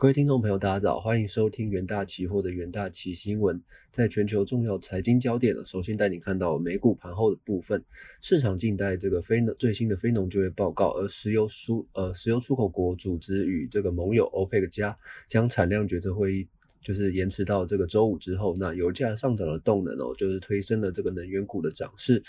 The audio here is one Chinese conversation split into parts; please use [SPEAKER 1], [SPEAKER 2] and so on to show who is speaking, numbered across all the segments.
[SPEAKER 1] 各位听众朋友，大家早，欢迎收听元大期货的元大期新闻。在全球重要财经焦点呢，首先带你看到美股盘后的部分。市场静待这个非农最新的非农就业报告，而石油输呃石油出口国组织与这个盟友 OPEC 加将产量决策会议就是延迟到这个周五之后，那油价上涨的动能哦，就是推升了这个能源股的涨势。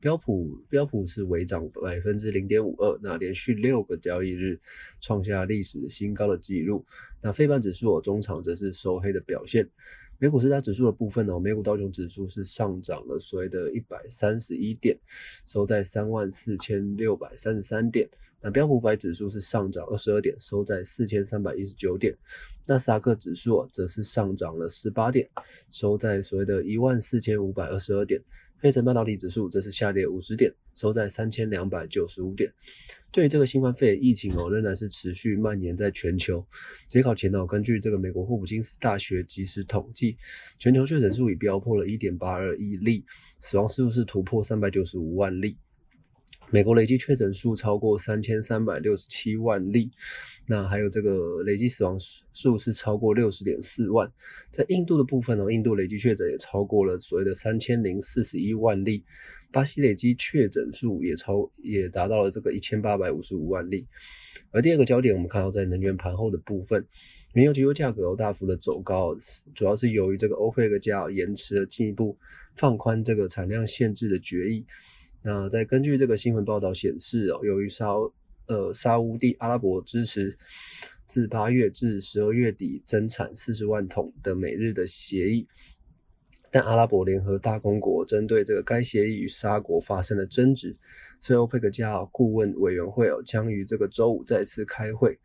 [SPEAKER 1] 标普标普是微涨百分之零点五二，那连续六个交易日创下历史新高的纪录。那非半指数哦，中场则是收黑的表现。美股四大指数的部分呢，美股道琼指数是上涨了所谓的一百三十一点，收在三万四千六百三十三点。那标普五百指数是上涨二十二点，收在四千三百一十九点。纳斯达克指数则是上涨了十八点，收在所谓的一万四千五百二十二点。费城半导体指数则是下跌五十点，收在三千两百九十五点。对于这个新冠肺炎疫情哦，仍然是持续蔓延在全球。截考前哦，根据这个美国霍普金斯大学及时统计，全球确诊数已飙破了一点八二亿例，死亡数是突破三百九十五万例。美国累计确诊数超过三千三百六十七万例，那还有这个累计死亡数是超过六十点四万。在印度的部分呢，印度累计确诊也超过了所谓的三千零四十一万例，巴西累计确诊数也超也达到了这个一千八百五十五万例。而第二个焦点，我们看到在能源盘后的部分，原油期油价格大幅的走高，主要是由于这个欧佩克加延迟了进一步放宽这个产量限制的决议。那在根据这个新闻报道显示哦，由于沙呃沙乌地阿拉伯支持自八月至十二月底增产四十万桶的每日的协议，但阿拉伯联合大公国针对这个该协议与沙国发生了争执，所以欧佩克加顾问委员会哦将于这个周五再次开会，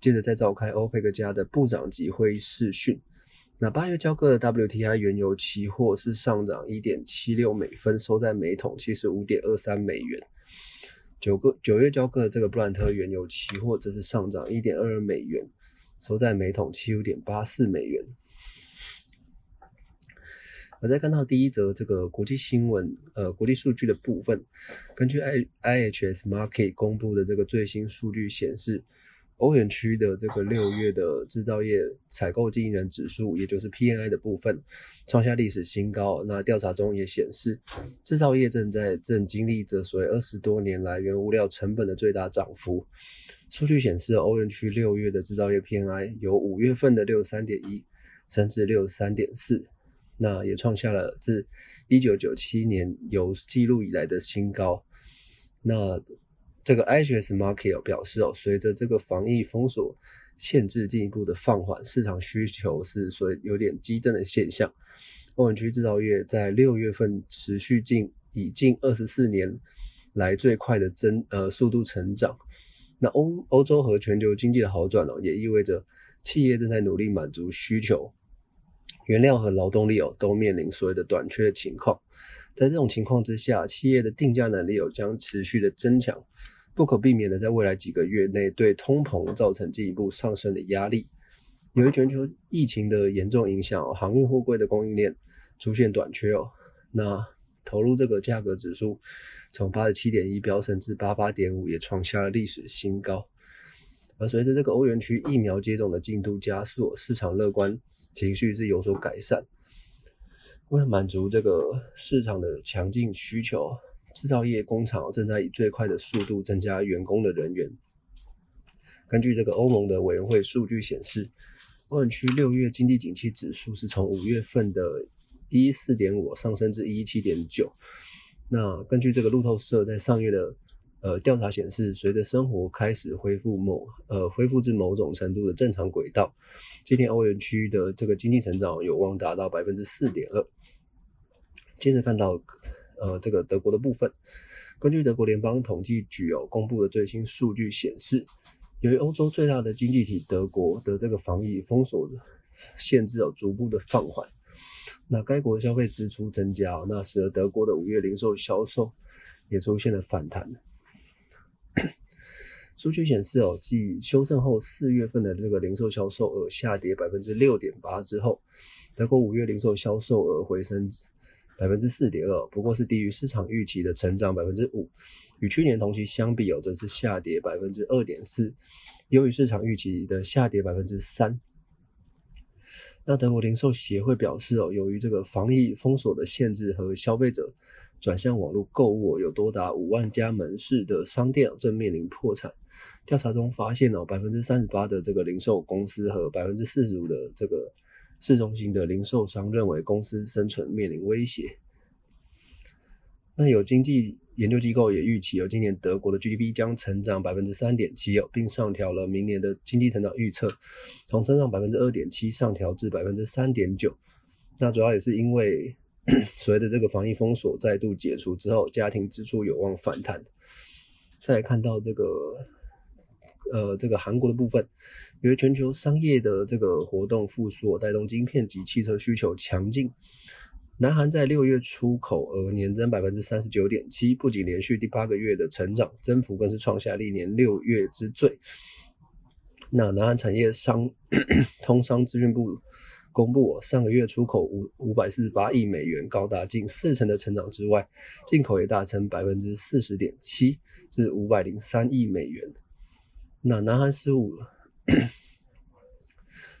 [SPEAKER 1] 接着再召开欧佩克加的部长级会议视讯。那八月交割的 WTI 原油期货是上涨一点七六美分，收在每桶七十五点二三美元。九个九月交割的这个布兰特原油期货则是上涨一点二二美元，收在每桶七五点八四美元。我再看到第一则这个国际新闻，呃，国际数据的部分，根据 I IHS Market 公布的这个最新数据显示。欧元区的这个六月的制造业采购经理人指数，也就是 PNI 的部分，创下历史新高。那调查中也显示，制造业正在正经历着所谓二十多年来原物料成本的最大涨幅。数据显示，欧元区六月的制造业 PNI 由五月份的六十三点一升至六十三点四，那也创下了自一九九七年有记录以来的新高。那这个 IHS Market 表示哦，随着这个防疫封锁限制进一步的放缓，市场需求是所以有点激增的现象。欧元区制造业在六月份持续近以近二十四年来最快的增呃速度成长。那欧欧洲和全球经济的好转哦，也意味着企业正在努力满足需求，原料和劳动力哦都面临所谓的短缺的情况。在这种情况之下，企业的定价能力有将持续的增强。不可避免的，在未来几个月内对通膨造成进一步上升的压力。由于全球疫情的严重影响，航运货柜的供应链出现短缺哦。那投入这个价格指数从八十七点一飙升至八八点五，也创下了历史新高。而随着这个欧元区疫苗接种的进度加速，市场乐观情绪是有所改善。为了满足这个市场的强劲需求。制造业工厂正在以最快的速度增加员工的人员。根据这个欧盟的委员会数据显示，欧元区六月经济景气指数是从五月份的一四点五上升至一七点九。那根据这个路透社在上月的呃调查显示，随着生活开始恢复某呃恢复至某种程度的正常轨道，今天欧元区的这个经济成长有望达到百分之四点二。接着看到。呃，这个德国的部分，根据德国联邦统计局哦公布的最新数据显示，由于欧洲最大的经济体德国的这个防疫封锁限制哦逐步的放缓，那该国消费支出增加哦，那使得德国的五月零售销售也出现了反弹。数据显示哦，继修正后四月份的这个零售销售额下跌百分之六点八之后，德国五月零售销售额回升。百分之四点二，不过是低于市场预期的成长百分之五，与去年同期相比，有则是下跌百分之二点四，优于市场预期的下跌百分之三。那德国零售协会表示哦，由于这个防疫封锁的限制和消费者转向网络购物，有多达五万家门市的商店正面临破产。调查中发现哦，百分之三十八的这个零售公司和百分之四十五的这个市中心的零售商认为公司生存面临威胁。那有经济研究机构也预期，有今年德国的 GDP 将成长百分之三点七，并上调了明年的经济成长预测，从增长百分之二点七上调至百分之三点九。那主要也是因为 随着这个防疫封锁再度解除之后，家庭支出有望反弹。再看到这个呃这个韩国的部分，由于全球商业的这个活动复苏，带动晶片及汽车需求强劲。南韩在六月出口额年增百分之三十九点七，不仅连续第八个月的成长，增幅更是创下历年六月之最。那南韩产业商通商资讯部公布，上个月出口五五百四十八亿美元，高达近四成的成长之外，进口也大增百分之四十点七，至五百零三亿美元。那南韩十五。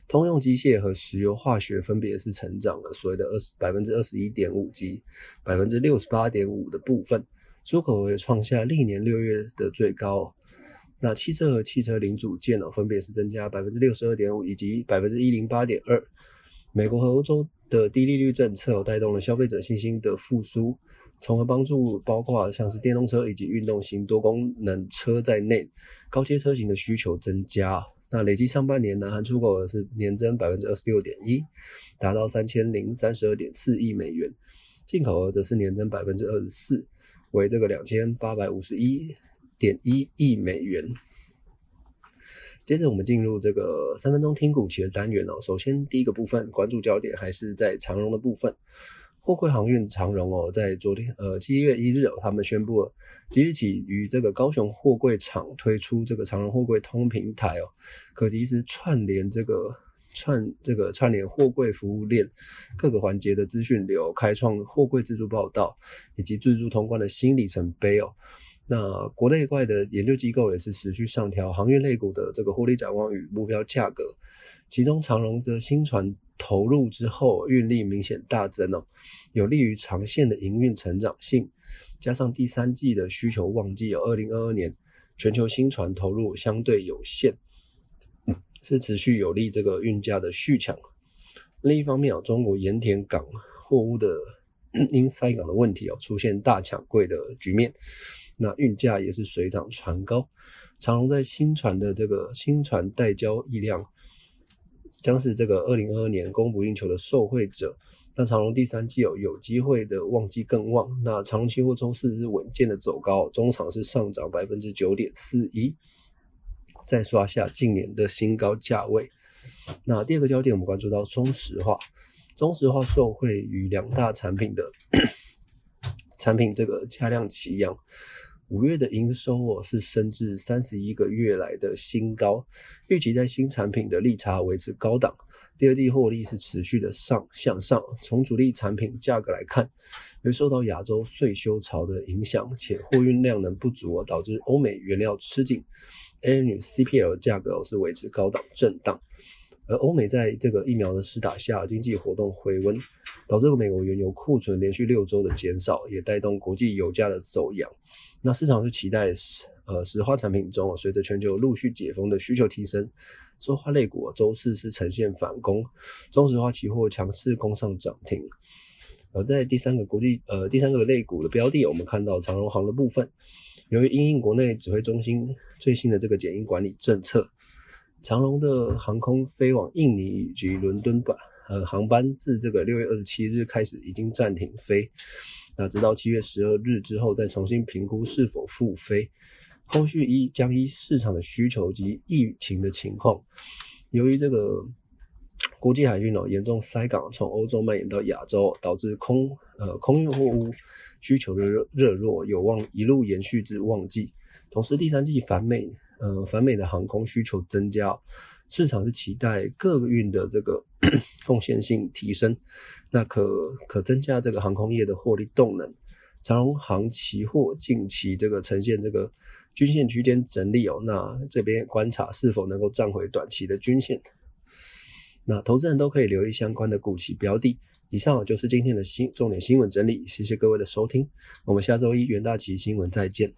[SPEAKER 1] 通用机械和石油化学分别是成长了所谓的二十百分之二十一点五及百分之六十八点五的部分，出口也创下历年六月的最高。那汽车和汽车零组件呢，分别是增加百分之六十二点五以及百分之一零八点二。美国和欧洲的低利率政策带动了消费者信心的复苏，从而帮助包括像是电动车以及运动型多功能车在内高阶车型的需求增加。那累计上半年，南韩出口额是年增百分之二十六点一，达到三千零三十二点四亿美元；进口额则是年增百分之二十四，为这个两千八百五十一点一亿美元。接着我们进入这个三分钟听股期的单元哦。首先第一个部分关注焦点还是在长荣的部分。货柜航运长荣哦，在昨天呃七月一日哦，他们宣布了即日起于这个高雄货柜厂推出这个长荣货柜通平台哦，可及时串联这个串这个串联货柜服务链各个环节的资讯流，开创货柜自助报道以及自助通关的新里程碑哦。那国内外的研究机构也是持续上调航运类股的这个获利展望与目标价格，其中长荣的新船。投入之后，运力明显大增哦，有利于长线的营运成长性。加上第三季的需求旺季，有二零二二年全球新船投入相对有限，是持续有利这个运价的续强。另一方面啊，中国盐田港货物的 因塞港的问题哦，出现大抢柜的局面，那运价也是水涨船高。长荣在新船的这个新船待交易量。将是这个二零二二年供不应求的受惠者。那长隆第三季有有机会的旺季更旺。那长隆期货周四是稳健的走高，中场是上涨百分之九点四一，再刷下近年的新高价位。那第二个焦点我们关注到中石化，中石化受惠于两大产品的产品这个加量齐扬。五月的营收哦是升至三十一个月来的新高，预期在新产品的利差维持高档，第二季获利是持续的上向上。从主力产品价格来看，由于受到亚洲税修潮的影响，且货运量能不足导致欧美原料吃紧，A 女 CPL 价格是维持高档震荡。而欧美在这个疫苗的施打下，经济活动回温，导致美国原油库存连续六周的减少，也带动国际油价的走扬。那市场是期待石呃石化产品中，随着全球陆续解封的需求提升，石化类股周四是呈现反攻，中石化期货强势攻上涨停。而在第三个国际呃第三个类股的标的，我们看到长荣航的部分，由于因应国内指挥中心最新的这个检疫管理政策。长龙的航空飞往印尼以及伦敦版呃航班自这个六月二十七日开始已经暂停飞，那直到七月十二日之后再重新评估是否复飞。后续依将依市场的需求及疫情的情况，由于这个国际海运哦严重塞港，从欧洲蔓延到亚洲，导致空呃空运货物需求的热热络，有望一路延续至旺季。同时第三季反美。呃，反美的航空需求增加，市场是期待各运的这个 贡献性提升，那可可增加这个航空业的获利动能。长荣航期货近期这个呈现这个均线区间整理哦，那这边观察是否能够站回短期的均线。那投资人都可以留意相关的股期标的。以上就是今天的新重点新闻整理，谢谢各位的收听，我们下周一元大旗新闻再见。